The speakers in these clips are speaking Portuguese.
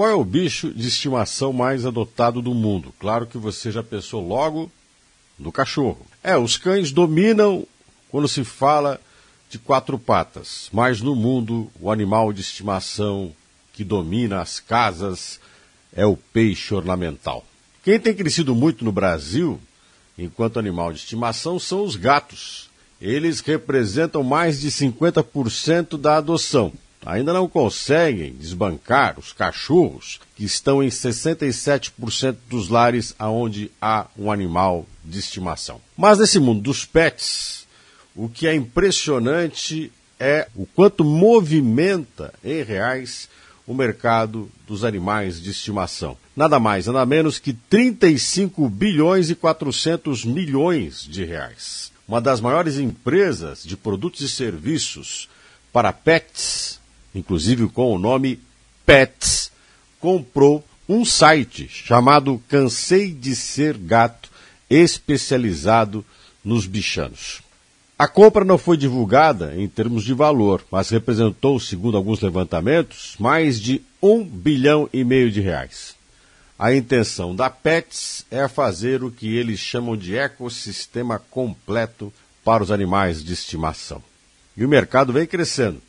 Qual é o bicho de estimação mais adotado do mundo? Claro que você já pensou logo no cachorro. É, os cães dominam quando se fala de quatro patas, mas no mundo o animal de estimação que domina as casas é o peixe ornamental. Quem tem crescido muito no Brasil, enquanto animal de estimação, são os gatos. Eles representam mais de 50% da adoção ainda não conseguem desbancar os cachorros, que estão em 67% dos lares onde há um animal de estimação. Mas nesse mundo dos pets, o que é impressionante é o quanto movimenta em reais o mercado dos animais de estimação. Nada mais, nada menos que 35 bilhões e 400 milhões de reais. Uma das maiores empresas de produtos e serviços para pets inclusive com o nome Pets, comprou um site chamado Cansei de Ser Gato, especializado nos bichanos. A compra não foi divulgada em termos de valor, mas representou, segundo alguns levantamentos, mais de um bilhão e meio de reais. A intenção da Pets é fazer o que eles chamam de ecossistema completo para os animais de estimação. E o mercado vem crescendo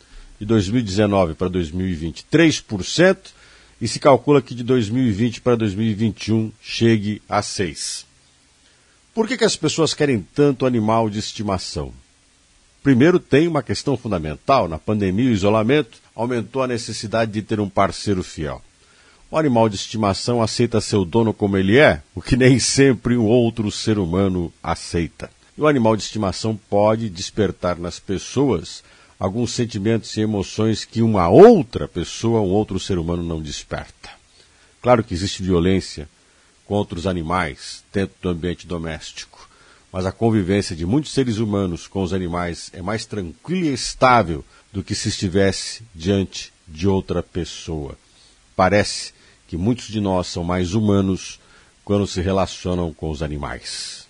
de 2019 para 2020, 3%, e se calcula que de 2020 para 2021 chegue a 6%. Por que, que as pessoas querem tanto animal de estimação? Primeiro, tem uma questão fundamental: na pandemia, o isolamento aumentou a necessidade de ter um parceiro fiel. O animal de estimação aceita seu dono como ele é, o que nem sempre um outro ser humano aceita. E o animal de estimação pode despertar nas pessoas alguns sentimentos e emoções que uma outra pessoa, um outro ser humano não desperta. Claro que existe violência contra os animais dentro do ambiente doméstico, mas a convivência de muitos seres humanos com os animais é mais tranquila e estável do que se estivesse diante de outra pessoa. Parece que muitos de nós são mais humanos quando se relacionam com os animais.